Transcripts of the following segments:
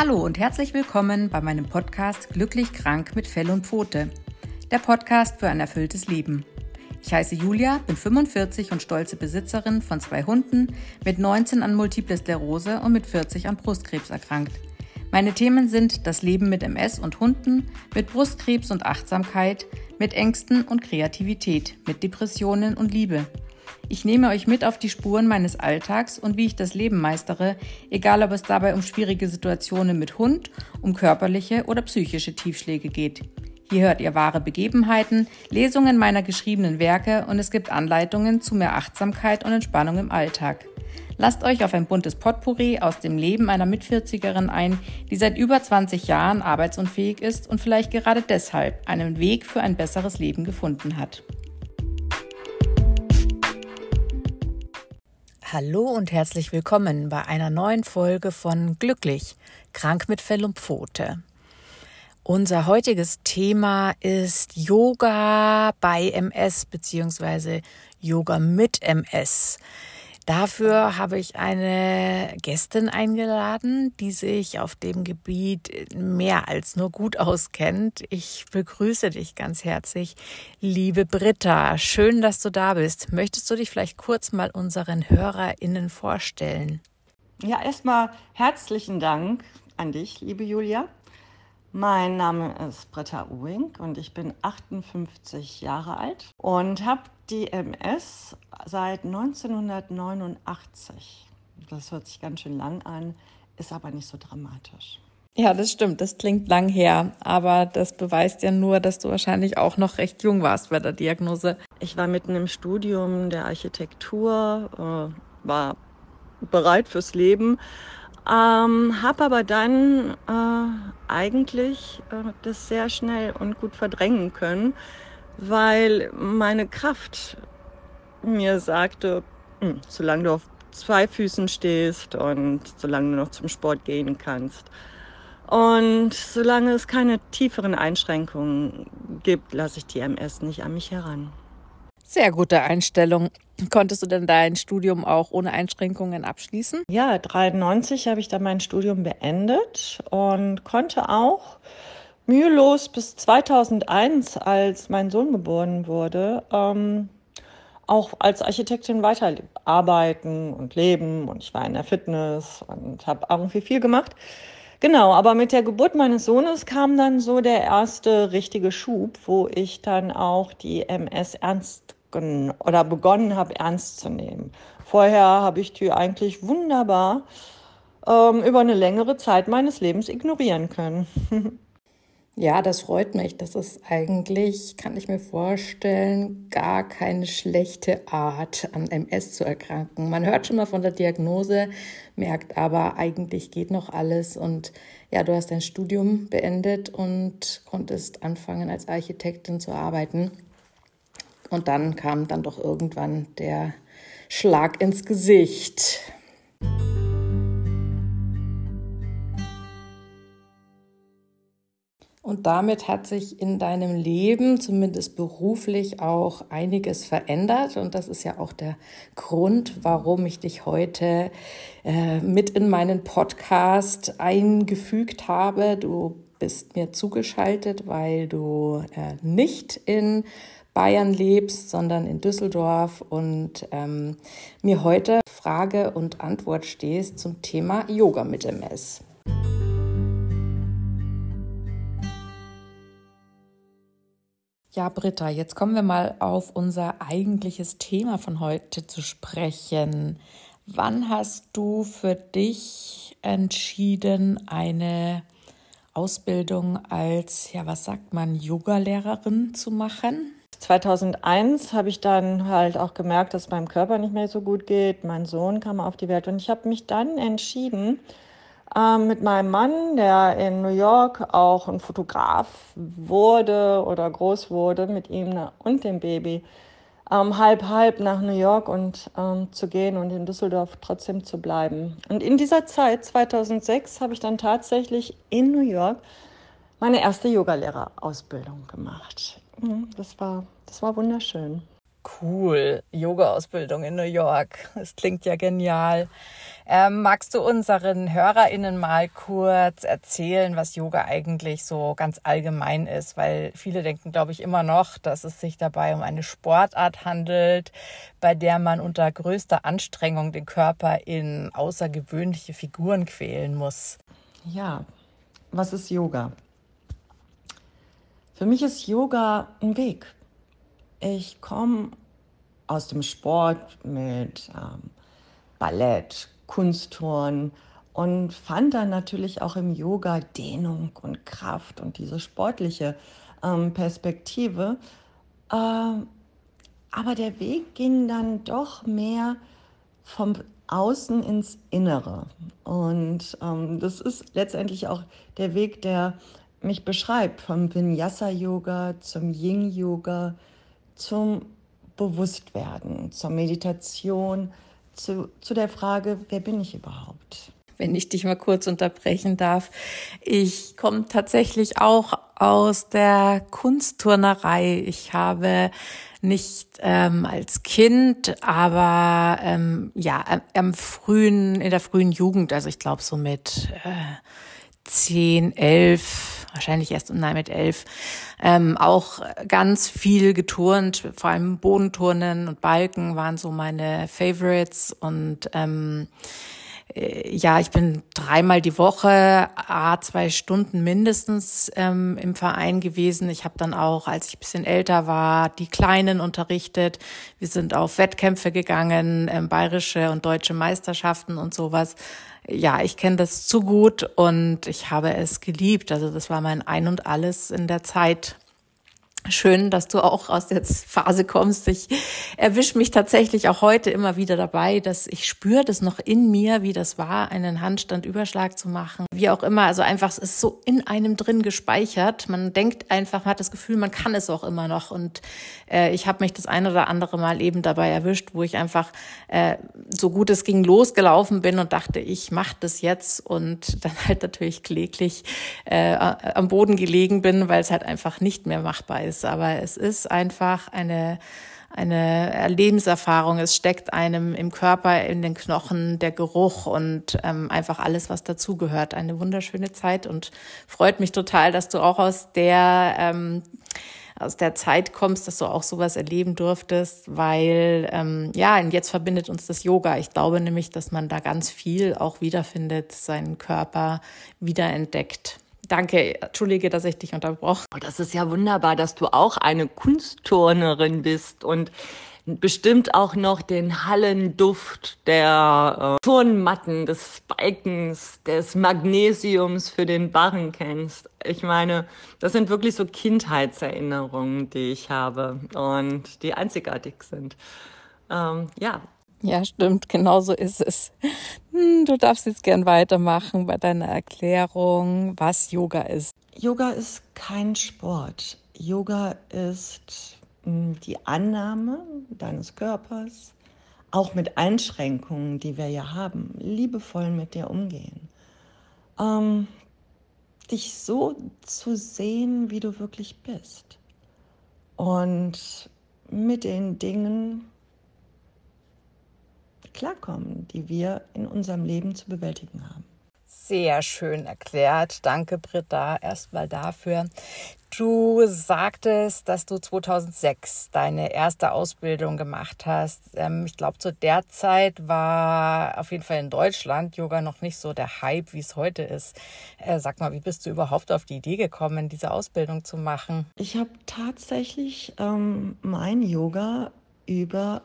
Hallo und herzlich willkommen bei meinem Podcast Glücklich krank mit Fell und Pfote. Der Podcast für ein erfülltes Leben. Ich heiße Julia, bin 45 und stolze Besitzerin von zwei Hunden, mit 19 an Multiple Sklerose und mit 40 an Brustkrebs erkrankt. Meine Themen sind das Leben mit MS und Hunden, mit Brustkrebs und Achtsamkeit, mit Ängsten und Kreativität, mit Depressionen und Liebe. Ich nehme euch mit auf die Spuren meines Alltags und wie ich das Leben meistere, egal ob es dabei um schwierige Situationen mit Hund, um körperliche oder psychische Tiefschläge geht. Hier hört ihr wahre Begebenheiten, Lesungen meiner geschriebenen Werke und es gibt Anleitungen zu mehr Achtsamkeit und Entspannung im Alltag. Lasst euch auf ein buntes Potpourri aus dem Leben einer Mitvierzigerin ein, die seit über 20 Jahren arbeitsunfähig ist und vielleicht gerade deshalb einen Weg für ein besseres Leben gefunden hat. Hallo und herzlich willkommen bei einer neuen Folge von Glücklich, krank mit Fell und Pfote. Unser heutiges Thema ist Yoga bei MS beziehungsweise Yoga mit MS. Dafür habe ich eine Gästin eingeladen, die sich auf dem Gebiet mehr als nur gut auskennt. Ich begrüße dich ganz herzlich, liebe Britta. Schön, dass du da bist. Möchtest du dich vielleicht kurz mal unseren HörerInnen vorstellen? Ja, erstmal herzlichen Dank an dich, liebe Julia. Mein Name ist Britta Uwing und ich bin 58 Jahre alt und habe die MS seit 1989. Das hört sich ganz schön lang an, ist aber nicht so dramatisch. Ja, das stimmt. Das klingt lang her, aber das beweist ja nur, dass du wahrscheinlich auch noch recht jung warst bei der Diagnose. Ich war mitten im Studium der Architektur, äh, war bereit fürs Leben ähm, habe aber dann äh, eigentlich äh, das sehr schnell und gut verdrängen können, weil meine Kraft mir sagte, hm, solange du auf zwei Füßen stehst und solange du noch zum Sport gehen kannst und solange es keine tieferen Einschränkungen gibt, lasse ich die MS nicht an mich heran. Sehr gute Einstellung. Konntest du denn dein Studium auch ohne Einschränkungen abschließen? Ja, 93 habe ich dann mein Studium beendet und konnte auch mühelos bis 2001, als mein Sohn geboren wurde, ähm, auch als Architektin weiterarbeiten und leben. Und ich war in der Fitness und habe irgendwie viel gemacht. Genau, aber mit der Geburt meines Sohnes kam dann so der erste richtige Schub, wo ich dann auch die MS ernst oder begonnen habe, ernst zu nehmen. Vorher habe ich die eigentlich wunderbar ähm, über eine längere Zeit meines Lebens ignorieren können. Ja, das freut mich. Das ist eigentlich, kann ich mir vorstellen, gar keine schlechte Art, an MS zu erkranken. Man hört schon mal von der Diagnose, merkt aber, eigentlich geht noch alles. Und ja, du hast dein Studium beendet und konntest anfangen, als Architektin zu arbeiten. Und dann kam dann doch irgendwann der Schlag ins Gesicht. Und damit hat sich in deinem Leben, zumindest beruflich, auch einiges verändert. Und das ist ja auch der Grund, warum ich dich heute äh, mit in meinen Podcast eingefügt habe. Du bist mir zugeschaltet, weil du äh, nicht in Bayern lebst, sondern in Düsseldorf und ähm, mir heute Frage und Antwort stehst zum Thema Yoga mit MS. Ja, Britta, jetzt kommen wir mal auf unser eigentliches Thema von heute zu sprechen. Wann hast du für dich entschieden, eine Ausbildung als, ja, was sagt man, Yogalehrerin zu machen? 2001 habe ich dann halt auch gemerkt, dass es meinem Körper nicht mehr so gut geht. Mein Sohn kam auf die Welt und ich habe mich dann entschieden, äh, mit meinem Mann, der in New York auch ein Fotograf wurde oder groß wurde, mit ihm und dem Baby, ähm, halb halb nach New York und ähm, zu gehen und in Düsseldorf trotzdem zu bleiben. Und in dieser Zeit, 2006, habe ich dann tatsächlich in New York meine erste Yogalehrerausbildung gemacht. Mhm, das war, das war wunderschön. Cool. Yoga-Ausbildung in New York. Das klingt ja genial. Ähm, magst du unseren HörerInnen mal kurz erzählen, was Yoga eigentlich so ganz allgemein ist? Weil viele denken, glaube ich, immer noch, dass es sich dabei um eine Sportart handelt, bei der man unter größter Anstrengung den Körper in außergewöhnliche Figuren quälen muss. Ja, was ist Yoga? Für mich ist Yoga ein Weg. Ich komme aus dem Sport mit ähm, Ballett, Kunstturnen und fand dann natürlich auch im Yoga Dehnung und Kraft und diese sportliche ähm, Perspektive. Äh, aber der Weg ging dann doch mehr vom Außen ins Innere. Und ähm, das ist letztendlich auch der Weg, der mich beschreibt, vom Vinyasa-Yoga zum Yin-Yoga, zum Bewusstwerden, zur Meditation, zu, zu der Frage, wer bin ich überhaupt? Wenn ich dich mal kurz unterbrechen darf. Ich komme tatsächlich auch aus der Kunstturnerei. Ich habe nicht ähm, als Kind, aber ähm, ja, am frühen, in der frühen Jugend, also ich glaube so mit äh, zehn, elf, wahrscheinlich erst nein mit elf, ähm, auch ganz viel geturnt, vor allem Bodenturnen und Balken waren so meine Favorites und ähm, äh, ja, ich bin dreimal die Woche, a zwei Stunden mindestens ähm, im Verein gewesen. Ich habe dann auch, als ich bisschen älter war, die Kleinen unterrichtet. Wir sind auf Wettkämpfe gegangen, ähm, bayerische und deutsche Meisterschaften und sowas ja, ich kenne das zu gut und ich habe es geliebt. Also das war mein Ein und alles in der Zeit. Schön, dass du auch aus der Phase kommst. Ich erwische mich tatsächlich auch heute immer wieder dabei, dass ich spüre das noch in mir, wie das war, einen Handstandüberschlag zu machen. Wie auch immer, also einfach, es ist so in einem drin gespeichert. Man denkt einfach, man hat das Gefühl, man kann es auch immer noch. Und äh, ich habe mich das ein oder andere Mal eben dabei erwischt, wo ich einfach äh, so gut es ging losgelaufen bin und dachte, ich mache das jetzt und dann halt natürlich kläglich äh, am Boden gelegen bin, weil es halt einfach nicht mehr machbar ist ist, aber es ist einfach eine, eine Lebenserfahrung. Es steckt einem im Körper, in den Knochen, der Geruch und ähm, einfach alles, was dazugehört. Eine wunderschöne Zeit und freut mich total, dass du auch aus der ähm, aus der Zeit kommst, dass du auch sowas erleben durftest, weil ähm, ja, und jetzt verbindet uns das Yoga. Ich glaube nämlich, dass man da ganz viel auch wiederfindet, seinen Körper wiederentdeckt. Danke, entschuldige, dass ich dich unterbrochen. Oh, das ist ja wunderbar, dass du auch eine Kunstturnerin bist und bestimmt auch noch den Hallenduft der äh, Turnmatten, des Spikens, des Magnesiums für den Barren kennst. Ich meine, das sind wirklich so Kindheitserinnerungen, die ich habe und die einzigartig sind. Ähm, ja, ja, stimmt, genau so ist es. Hm, du darfst jetzt gern weitermachen bei deiner Erklärung, was Yoga ist. Yoga ist kein Sport. Yoga ist hm, die Annahme deines Körpers, auch mit Einschränkungen, die wir ja haben, liebevoll mit dir umgehen. Ähm, dich so zu sehen, wie du wirklich bist. Und mit den Dingen, klarkommen, die wir in unserem Leben zu bewältigen haben. Sehr schön erklärt. Danke, Britta, erstmal dafür. Du sagtest, dass du 2006 deine erste Ausbildung gemacht hast. Ähm, ich glaube, zu der Zeit war auf jeden Fall in Deutschland Yoga noch nicht so der Hype, wie es heute ist. Äh, sag mal, wie bist du überhaupt auf die Idee gekommen, diese Ausbildung zu machen? Ich habe tatsächlich ähm, mein Yoga über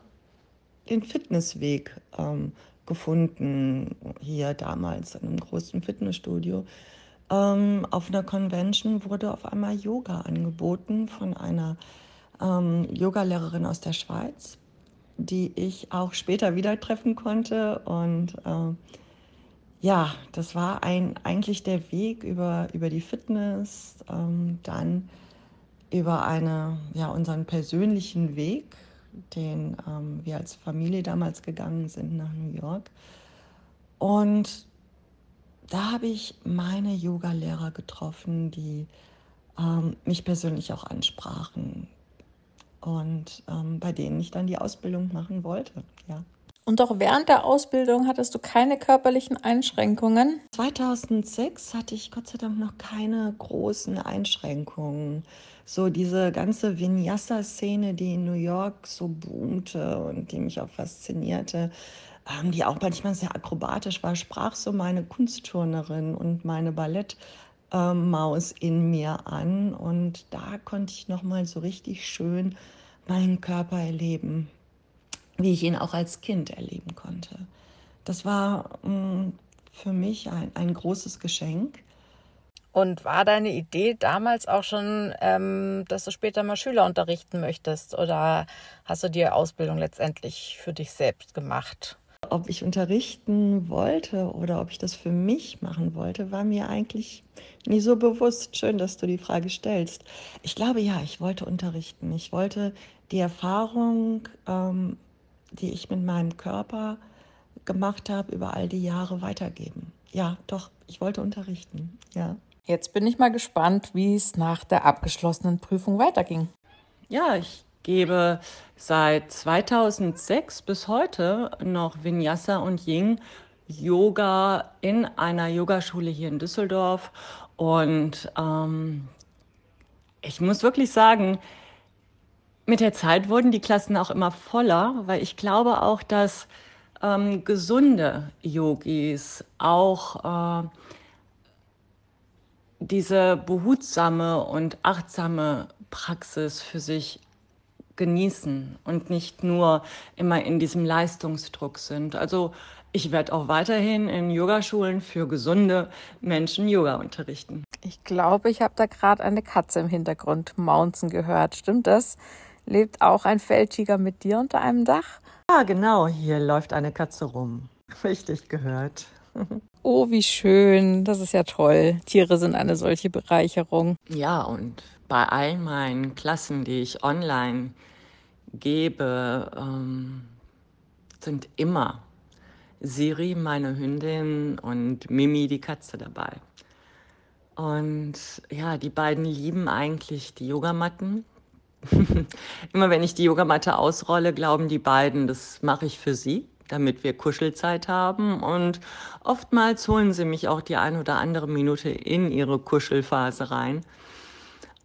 den Fitnessweg ähm, gefunden, hier damals in einem großen Fitnessstudio. Ähm, auf einer Convention wurde auf einmal Yoga angeboten von einer ähm, Yogalehrerin aus der Schweiz, die ich auch später wieder treffen konnte. Und äh, ja, das war ein, eigentlich der Weg über, über die Fitness, ähm, dann über eine, ja, unseren persönlichen Weg den ähm, wir als Familie damals gegangen sind nach New York. Und da habe ich meine Yoga-Lehrer getroffen, die ähm, mich persönlich auch ansprachen. und ähm, bei denen ich dann die Ausbildung machen wollte. Ja. Und auch während der Ausbildung hattest du keine körperlichen Einschränkungen? 2006 hatte ich Gott sei Dank noch keine großen Einschränkungen. So diese ganze Vinyasa-Szene, die in New York so boomte und die mich auch faszinierte, ähm, die auch manchmal sehr akrobatisch war, sprach so meine Kunstturnerin und meine Ballettmaus in mir an. Und da konnte ich nochmal so richtig schön meinen Körper erleben wie ich ihn auch als Kind erleben konnte. Das war mh, mm, für mich ein, ein großes Geschenk. Und war deine Idee damals auch schon, ähm, dass du später mal Schüler unterrichten möchtest? Oder hast du die Ausbildung letztendlich für dich selbst gemacht? Ob ich unterrichten wollte oder ob ich das für mich machen wollte, war mir eigentlich nie so bewusst. Schön, dass du die Frage stellst. Ich glaube ja, ich wollte unterrichten. Ich wollte die Erfahrung ähm, die ich mit meinem Körper gemacht habe, über all die Jahre weitergeben. Ja, doch, ich wollte unterrichten, ja. Jetzt bin ich mal gespannt, wie es nach der abgeschlossenen Prüfung weiterging. Ja, ich gebe seit 2006 bis heute noch Vinyasa und Ying Yoga in einer Yogaschule hier in Düsseldorf. Und ähm, ich muss wirklich sagen, mit der Zeit wurden die Klassen auch immer voller, weil ich glaube auch, dass ähm, gesunde Yogis auch äh, diese behutsame und achtsame Praxis für sich genießen und nicht nur immer in diesem Leistungsdruck sind. Also ich werde auch weiterhin in Yogaschulen für gesunde Menschen Yoga unterrichten. Ich glaube, ich habe da gerade eine Katze im Hintergrund maunzen gehört. Stimmt das? Lebt auch ein Feldtiger mit dir unter einem Dach? Ja, genau, hier läuft eine Katze rum. Richtig gehört. oh, wie schön. Das ist ja toll. Tiere sind eine solche Bereicherung. Ja, und bei all meinen Klassen, die ich online gebe, ähm, sind immer Siri, meine Hündin, und Mimi, die Katze dabei. Und ja, die beiden lieben eigentlich die Yogamatten Immer wenn ich die Yogamatte ausrolle, glauben die beiden, das mache ich für sie, damit wir Kuschelzeit haben. Und oftmals holen sie mich auch die ein oder andere Minute in ihre Kuschelphase rein.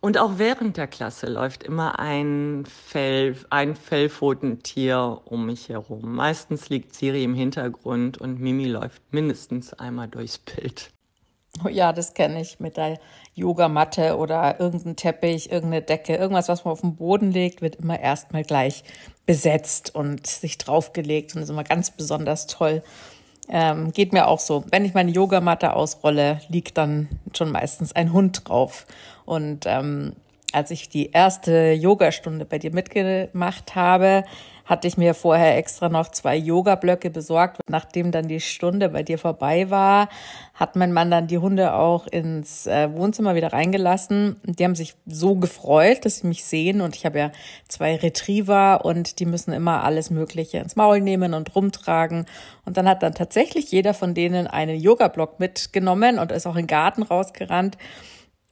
Und auch während der Klasse läuft immer ein Fell, ein Fellpfotentier um mich herum. Meistens liegt Siri im Hintergrund und Mimi läuft mindestens einmal durchs Bild. Ja, das kenne ich mit der Yogamatte oder irgendein Teppich, irgendeine Decke, irgendwas, was man auf den Boden legt, wird immer erstmal gleich besetzt und sich draufgelegt und ist immer ganz besonders toll. Ähm, geht mir auch so. Wenn ich meine Yogamatte ausrolle, liegt dann schon meistens ein Hund drauf. Und ähm, als ich die erste Yogastunde bei dir mitgemacht habe, hatte ich mir vorher extra noch zwei Yoga-Blöcke besorgt. Nachdem dann die Stunde bei dir vorbei war, hat mein Mann dann die Hunde auch ins äh, Wohnzimmer wieder reingelassen. Die haben sich so gefreut, dass sie mich sehen. Und ich habe ja zwei Retriever und die müssen immer alles Mögliche ins Maul nehmen und rumtragen. Und dann hat dann tatsächlich jeder von denen einen Yoga-Block mitgenommen und ist auch in den Garten rausgerannt.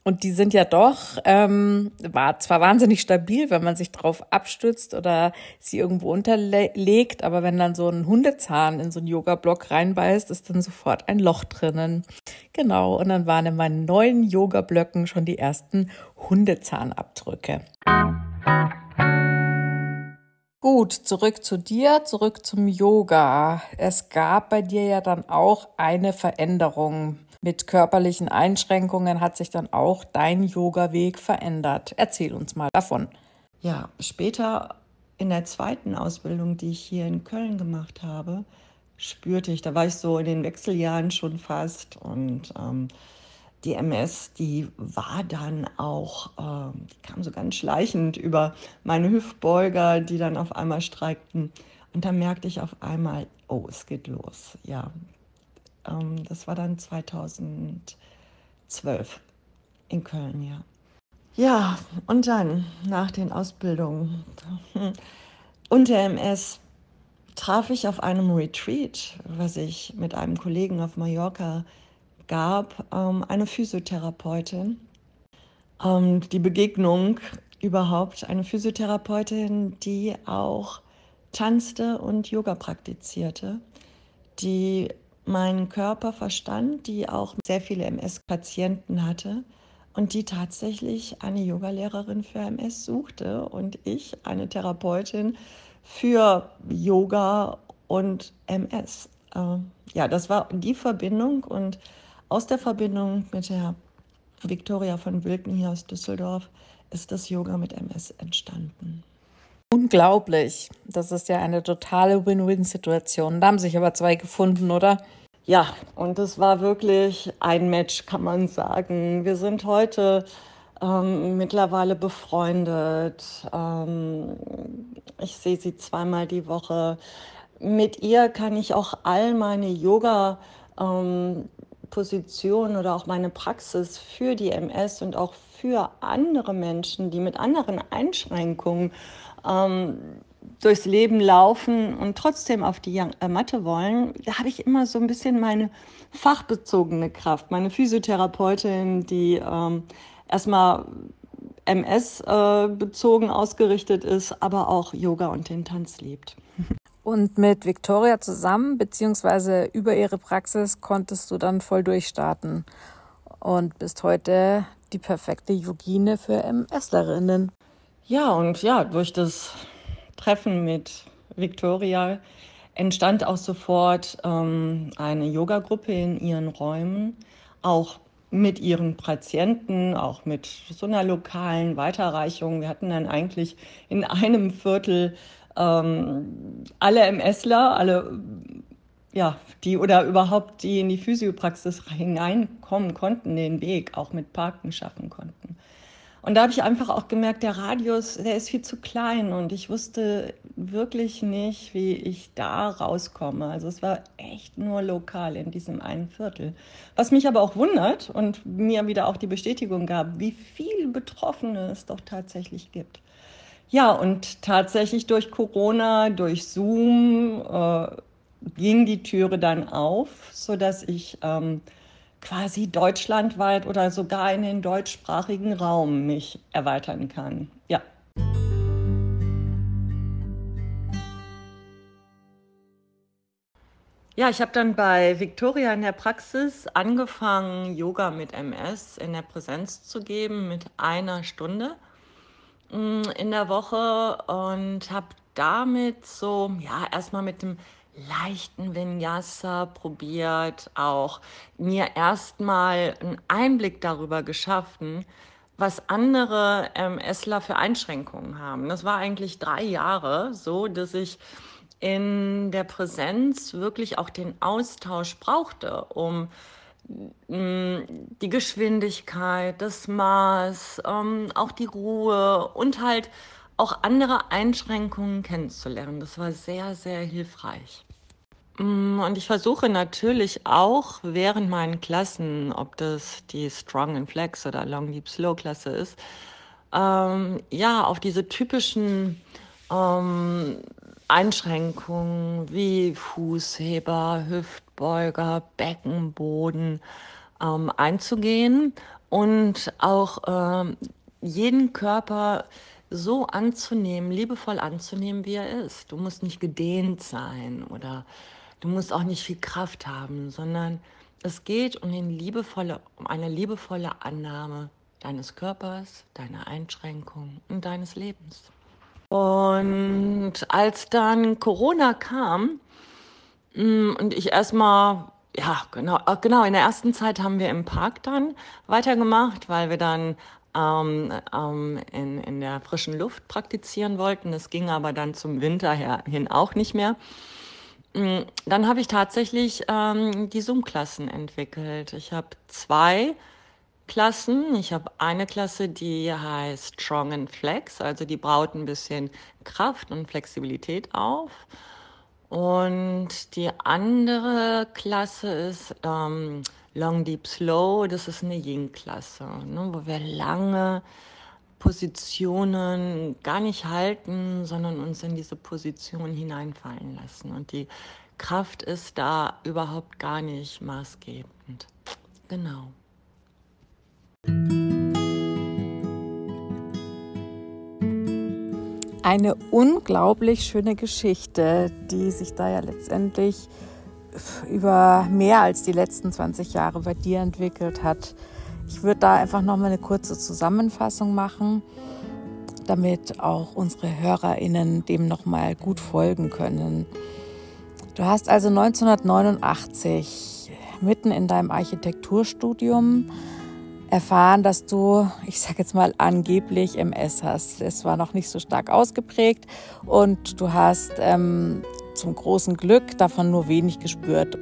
Und die sind ja doch, ähm, war zwar wahnsinnig stabil, wenn man sich drauf abstützt oder sie irgendwo unterlegt, aber wenn dann so ein Hundezahn in so einen Yoga-Block reinbeißt, ist dann sofort ein Loch drinnen. Genau, und dann waren in meinen neuen Yoga-Blöcken schon die ersten Hundezahnabdrücke. Gut, zurück zu dir, zurück zum Yoga. Es gab bei dir ja dann auch eine Veränderung mit körperlichen Einschränkungen hat sich dann auch dein Yoga-Weg verändert. Erzähl uns mal davon. Ja, später in der zweiten Ausbildung, die ich hier in Köln gemacht habe, spürte ich, da war ich so in den Wechseljahren schon fast und ähm, die MS, die war dann auch, äh, die kam so ganz schleichend über meine Hüftbeuger, die dann auf einmal streikten. Und da merkte ich auf einmal, oh, es geht los. Ja, ähm, das war dann 2012 in Köln, ja. Ja, und dann nach den Ausbildungen und der MS traf ich auf einem Retreat, was ich mit einem Kollegen auf Mallorca gab, ähm, eine Physiotherapeutin. Ähm, die Begegnung überhaupt eine Physiotherapeutin, die auch tanzte und Yoga praktizierte, die meinen Körper verstand, die auch sehr viele MS-Patienten hatte und die tatsächlich eine Yogalehrerin für MS suchte und ich eine Therapeutin für Yoga und MS. Äh, ja, das war die Verbindung und aus der Verbindung mit der Viktoria von Wilken hier aus Düsseldorf ist das Yoga mit MS entstanden. Unglaublich. Das ist ja eine totale Win-Win-Situation. Da haben sich aber zwei gefunden, oder? Ja, und es war wirklich ein Match, kann man sagen. Wir sind heute ähm, mittlerweile befreundet. Ähm, ich sehe sie zweimal die Woche. Mit ihr kann ich auch all meine Yoga ähm, Position oder auch meine Praxis für die MS und auch für andere Menschen, die mit anderen Einschränkungen ähm, durchs Leben laufen und trotzdem auf die äh, Matte wollen, da habe ich immer so ein bisschen meine fachbezogene Kraft, meine Physiotherapeutin, die ähm, erstmal MS-bezogen äh, ausgerichtet ist, aber auch Yoga und den Tanz liebt. Und mit Victoria zusammen, beziehungsweise über ihre Praxis, konntest du dann voll durchstarten und bist heute die perfekte Yogine für MSlerinnen. Ja, und ja, durch das Treffen mit Victoria entstand auch sofort ähm, eine Yoga-Gruppe in ihren Räumen, auch mit ihren Patienten, auch mit so einer lokalen Weiterreichung. Wir hatten dann eigentlich in einem Viertel ähm, alle MSler, alle, ja, die oder überhaupt die in die Physiopraxis hineinkommen konnten, den Weg auch mit Parken schaffen konnten. Und da habe ich einfach auch gemerkt, der Radius, der ist viel zu klein und ich wusste wirklich nicht, wie ich da rauskomme. Also es war echt nur lokal in diesem einen Viertel. Was mich aber auch wundert und mir wieder auch die Bestätigung gab, wie viel Betroffene es doch tatsächlich gibt. Ja, und tatsächlich durch Corona, durch Zoom äh, ging die Türe dann auf, sodass ich ähm, quasi deutschlandweit oder sogar in den deutschsprachigen Raum mich erweitern kann. Ja. Ja, ich habe dann bei Victoria in der Praxis angefangen, Yoga mit MS in der Präsenz zu geben mit einer Stunde. Mm, in der Woche und habe damit so, ja, erstmal mit dem leichten Vinyasa probiert, auch mir erstmal einen Einblick darüber geschaffen, was andere MSler für Einschränkungen haben. Das war eigentlich drei Jahre so, dass ich in der Präsenz wirklich auch den Austausch brauchte, um die Geschwindigkeit, das Maß, ähm, auch die Ruhe und halt auch andere Einschränkungen kennenzulernen. Das war sehr, sehr hilfreich. Mm, und ich versuche natürlich auch während meinen Klassen, ob das die Strong and Flex oder Long Deep Slow Klasse ist, ähm, ja, auf diese typischen ähm, Einschränkungen wie Fußheber, Hüftbeuger, Beckenboden ähm, einzugehen und auch ähm, jeden Körper so anzunehmen, liebevoll anzunehmen, wie er ist. Du musst nicht gedehnt sein oder du musst auch nicht viel Kraft haben, sondern es geht um, den liebevolle, um eine liebevolle Annahme deines Körpers, deiner Einschränkungen und deines Lebens. Und als dann Corona kam mm, und ich erstmal, ja, genau, äh, genau, in der ersten Zeit haben wir im Park dann weitergemacht, weil wir dann ähm, ähm, in, in der frischen Luft praktizieren wollten. Das ging aber dann zum Winter hin auch nicht mehr. Mm, dann habe ich tatsächlich ähm, die Zoom-Klassen entwickelt. Ich habe zwei Klassen. Ich habe eine Klasse, die heißt Strong and Flex, also die braut ein bisschen Kraft und Flexibilität auf. Und die andere Klasse ist ähm, Long Deep Slow, das ist eine Yin-Klasse, ne, wo wir lange Positionen gar nicht halten, sondern uns in diese Position hineinfallen lassen. Und die Kraft ist da überhaupt gar nicht maßgebend. Genau. Eine unglaublich schöne Geschichte, die sich da ja letztendlich über mehr als die letzten 20 Jahre bei dir entwickelt hat. Ich würde da einfach noch mal eine kurze Zusammenfassung machen, damit auch unsere HörerInnen dem noch mal gut folgen können. Du hast also 1989 mitten in deinem Architekturstudium erfahren, dass du, ich sage jetzt mal angeblich MS hast. Es war noch nicht so stark ausgeprägt und du hast ähm, zum großen Glück davon nur wenig gespürt.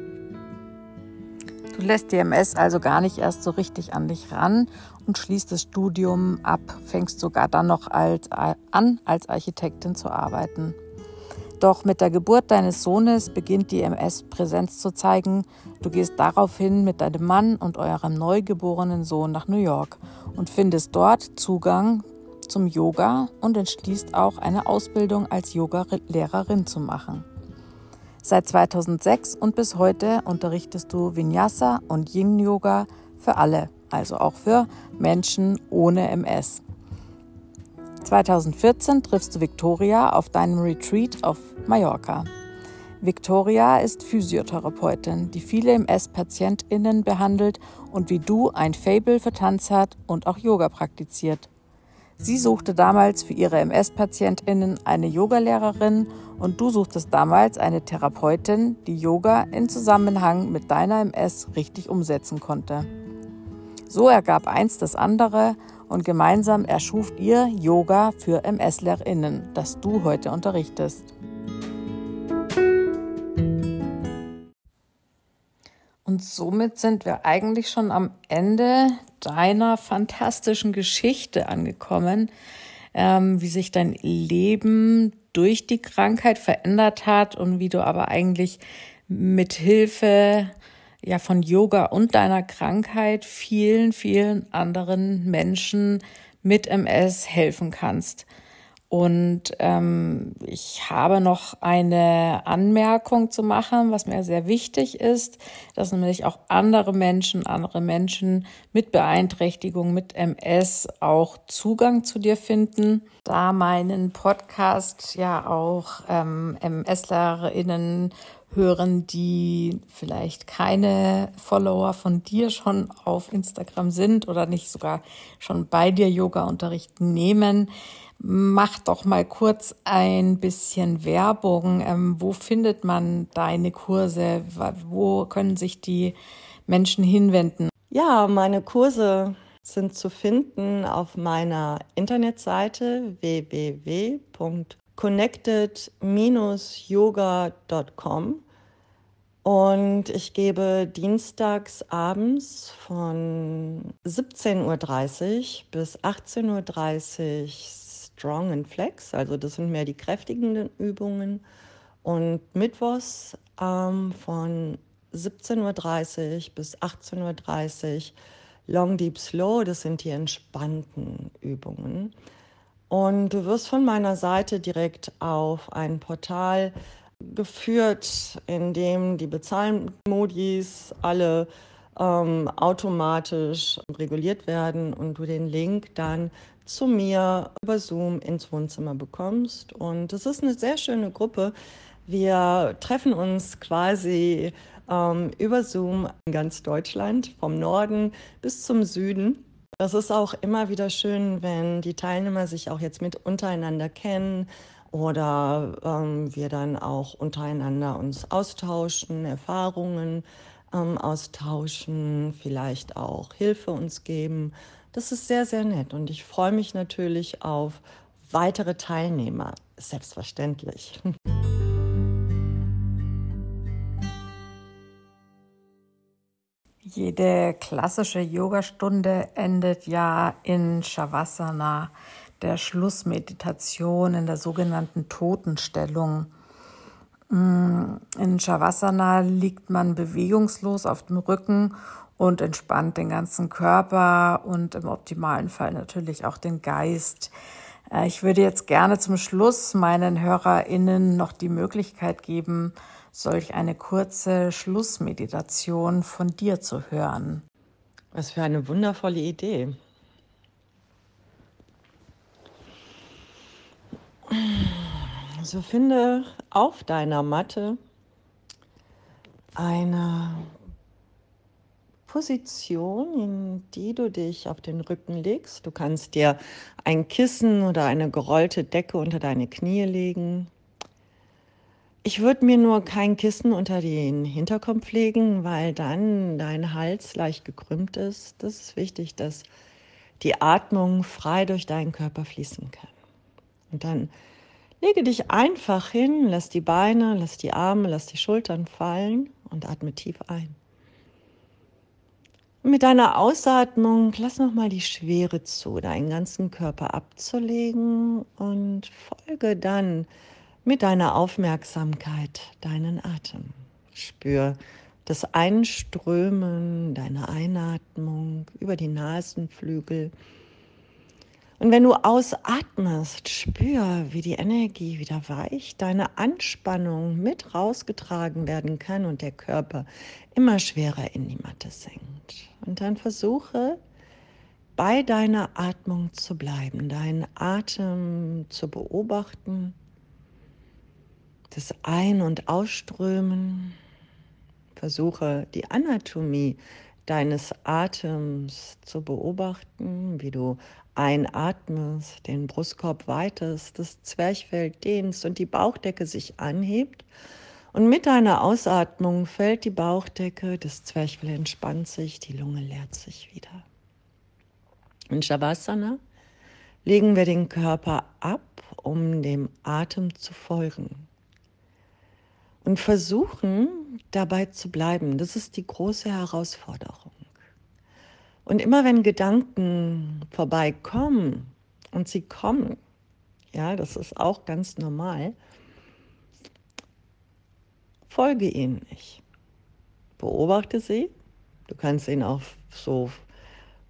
Du lässt die MS also gar nicht erst so richtig an dich ran und schließt das Studium ab, fängst sogar dann noch als, an, als Architektin zu arbeiten. Doch mit der Geburt deines Sohnes beginnt die MS Präsenz zu zeigen. Du gehst daraufhin mit deinem Mann und eurem neugeborenen Sohn nach New York und findest dort Zugang zum Yoga und entschließt auch eine Ausbildung als Yoga-Lehrerin zu machen. Seit 2006 und bis heute unterrichtest du Vinyasa und Yin Yoga für alle, also auch für Menschen ohne MS. 2014 triffst du Victoria auf deinem Retreat auf Mallorca. Victoria ist Physiotherapeutin, die viele MS-PatientInnen behandelt und wie du ein Fable für Tanz hat und auch Yoga praktiziert. Sie suchte damals für ihre MS-PatientInnen eine Yogalehrerin und du suchtest damals eine Therapeutin, die Yoga in Zusammenhang mit deiner MS richtig umsetzen konnte. So ergab eins das andere und gemeinsam erschuft ihr Yoga für MS-LehrerInnen, das du heute unterrichtest. Und somit sind wir eigentlich schon am Ende deiner fantastischen Geschichte angekommen, ähm, wie sich dein Leben durch die Krankheit verändert hat und wie du aber eigentlich mit Hilfe ja von Yoga und deiner Krankheit vielen, vielen anderen Menschen mit MS helfen kannst. Und ähm, ich habe noch eine Anmerkung zu machen, was mir sehr wichtig ist, dass nämlich auch andere Menschen, andere Menschen mit Beeinträchtigung, mit MS auch Zugang zu dir finden. Da meinen Podcast ja auch ähm, MS-LehrerInnen hören, die vielleicht keine Follower von dir schon auf Instagram sind oder nicht sogar schon bei dir Yoga-Unterricht nehmen Mach doch mal kurz ein bisschen Werbung. Ähm, wo findet man deine Kurse? Wo können sich die Menschen hinwenden? Ja, meine Kurse sind zu finden auf meiner Internetseite www.connected-yoga.com und ich gebe dienstags abends von 17.30 Uhr bis 18.30 Uhr Strong and Flex, also das sind mehr die kräftigenden Übungen. Und mittwochs ähm, von 17.30 Uhr bis 18.30 Uhr Long Deep Slow, das sind die entspannten Übungen. Und du wirst von meiner Seite direkt auf ein Portal geführt, in dem die Bezahlmodis alle ähm, automatisch reguliert werden und du den Link dann zu mir über Zoom ins Wohnzimmer bekommst. Und es ist eine sehr schöne Gruppe. Wir treffen uns quasi ähm, über Zoom in ganz Deutschland, vom Norden bis zum Süden. Das ist auch immer wieder schön, wenn die Teilnehmer sich auch jetzt mit untereinander kennen oder ähm, wir dann auch untereinander uns austauschen, Erfahrungen ähm, austauschen, vielleicht auch Hilfe uns geben. Das ist sehr, sehr nett und ich freue mich natürlich auf weitere Teilnehmer, selbstverständlich. Jede klassische Yogastunde endet ja in Shavasana, der Schlussmeditation in der sogenannten Totenstellung. Mm, in Shavasana liegt man bewegungslos auf dem Rücken und entspannt den ganzen Körper und im optimalen Fall natürlich auch den Geist. Äh, ich würde jetzt gerne zum Schluss meinen HörerInnen noch die Möglichkeit geben, solch eine kurze Schlussmeditation von dir zu hören. Was für eine wundervolle Idee. So finde auf deiner Matte eine Position, in die du dich auf den Rücken legst. Du kannst dir ein Kissen oder eine gerollte Decke unter deine Knie legen. Ich würde mir nur kein Kissen unter den Hinterkopf legen, weil dann dein Hals leicht gekrümmt ist. Das ist wichtig, dass die Atmung frei durch deinen Körper fließen kann. Und dann lege dich einfach hin, lass die Beine, lass die Arme, lass die Schultern fallen und atme tief ein. Mit deiner Ausatmung lass nochmal die Schwere zu, deinen ganzen Körper abzulegen und folge dann mit deiner Aufmerksamkeit deinen Atem. Spür das Einströmen deiner Einatmung über die Nasenflügel. Und wenn du ausatmest, spür, wie die Energie wieder weicht, deine Anspannung mit rausgetragen werden kann und der Körper immer schwerer in die Matte sinkt. Und dann versuche bei deiner Atmung zu bleiben, deinen Atem zu beobachten, das Ein- und Ausströmen. Versuche die Anatomie deines Atems zu beobachten, wie du einatmest, den Brustkorb weitest, das Zwerchfell dehnst und die Bauchdecke sich anhebt und mit deiner Ausatmung fällt die Bauchdecke, das Zwerchfell entspannt sich, die Lunge leert sich wieder. In Shavasana legen wir den Körper ab, um dem Atem zu folgen. Und versuchen dabei zu bleiben. Das ist die große Herausforderung. Und immer wenn Gedanken vorbeikommen, und sie kommen, ja, das ist auch ganz normal, Folge ihnen nicht. Beobachte sie. Du kannst ihnen auch so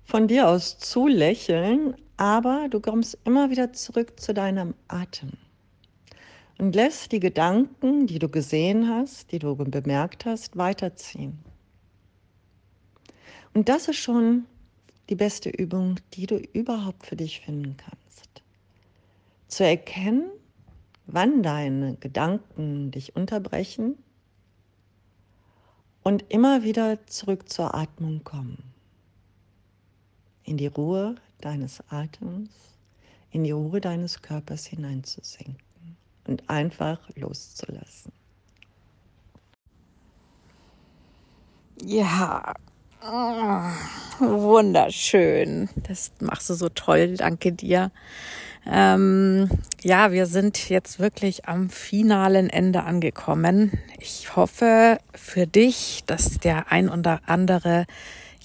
von dir aus zulächeln, aber du kommst immer wieder zurück zu deinem Atem und lässt die Gedanken, die du gesehen hast, die du bemerkt hast, weiterziehen. Und das ist schon die beste Übung, die du überhaupt für dich finden kannst. Zu erkennen, wann deine Gedanken dich unterbrechen und immer wieder zurück zur Atmung kommen. In die Ruhe deines Atems, in die Ruhe deines Körpers hineinzusinken und einfach loszulassen. Ja, wunderschön. Das machst du so toll. Danke dir. Ähm, ja, wir sind jetzt wirklich am finalen Ende angekommen. Ich hoffe für dich, dass der ein oder andere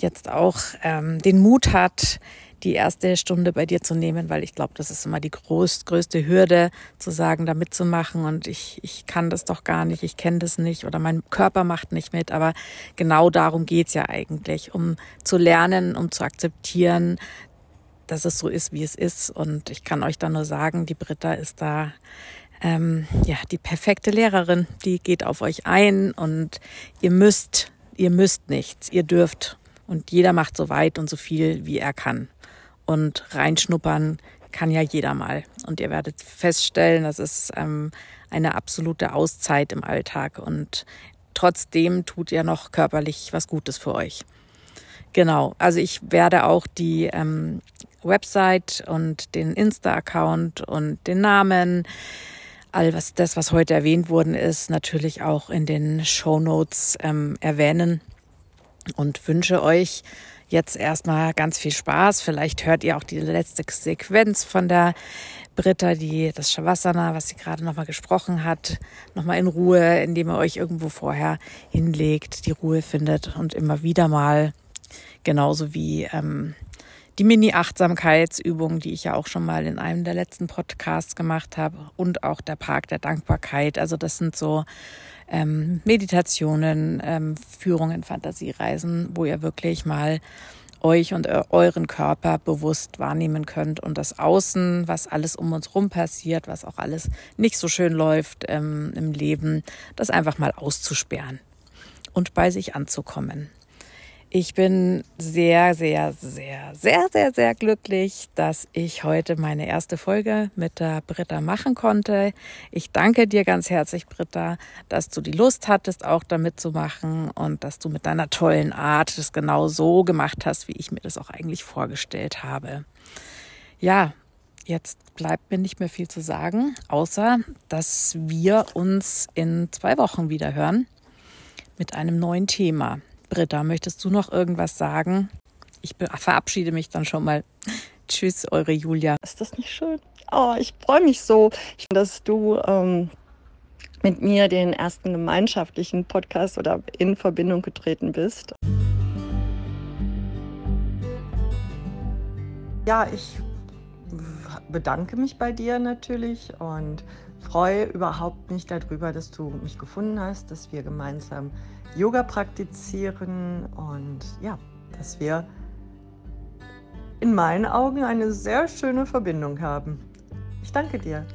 jetzt auch ähm, den Mut hat, die erste Stunde bei dir zu nehmen, weil ich glaube, das ist immer die groß, größte Hürde, zu sagen, da mitzumachen und ich, ich kann das doch gar nicht, ich kenne das nicht oder mein Körper macht nicht mit. Aber genau darum geht's ja eigentlich, um zu lernen, um zu akzeptieren, dass es so ist, wie es ist. Und ich kann euch da nur sagen, die Britta ist da ähm, ja die perfekte Lehrerin. Die geht auf euch ein und ihr müsst, ihr müsst nichts, ihr dürft. Und jeder macht so weit und so viel, wie er kann. Und reinschnuppern kann ja jeder mal. Und ihr werdet feststellen, das ist ähm, eine absolute Auszeit im Alltag. Und trotzdem tut ihr noch körperlich was Gutes für euch. Genau, also ich werde auch die ähm, Website und den Insta-Account und den Namen, all was das, was heute erwähnt worden ist, natürlich auch in den Show Notes ähm, erwähnen und wünsche euch jetzt erstmal ganz viel Spaß. Vielleicht hört ihr auch die letzte Sequenz von der Britta, die das Shavasana, was sie gerade nochmal gesprochen hat, nochmal in Ruhe, indem ihr euch irgendwo vorher hinlegt, die Ruhe findet und immer wieder mal genauso wie ähm, die Mini-Achtsamkeitsübung, die ich ja auch schon mal in einem der letzten Podcasts gemacht habe und auch der Park der Dankbarkeit. Also das sind so ähm, Meditationen, ähm, Führungen, Fantasiereisen, wo ihr wirklich mal euch und euren Körper bewusst wahrnehmen könnt und das Außen, was alles um uns rum passiert, was auch alles nicht so schön läuft ähm, im Leben, das einfach mal auszusperren und bei sich anzukommen. Ich bin sehr, sehr, sehr, sehr, sehr, sehr glücklich, dass ich heute meine erste Folge mit der Britta machen konnte. Ich danke dir ganz herzlich, Britta, dass du die Lust hattest, auch damit zu machen und dass du mit deiner tollen Art das genau so gemacht hast, wie ich mir das auch eigentlich vorgestellt habe. Ja, jetzt bleibt mir nicht mehr viel zu sagen, außer dass wir uns in zwei Wochen wieder hören mit einem neuen Thema. Britta, möchtest du noch irgendwas sagen? Ich verabschiede mich dann schon mal. Tschüss, eure Julia. Ist das nicht schön? Oh, ich freue mich so, dass du ähm, mit mir den ersten gemeinschaftlichen Podcast oder in Verbindung getreten bist. Ja, ich bedanke mich bei dir natürlich und freue überhaupt nicht darüber, dass du mich gefunden hast, dass wir gemeinsam Yoga praktizieren und ja, dass wir in meinen Augen eine sehr schöne Verbindung haben. Ich danke dir.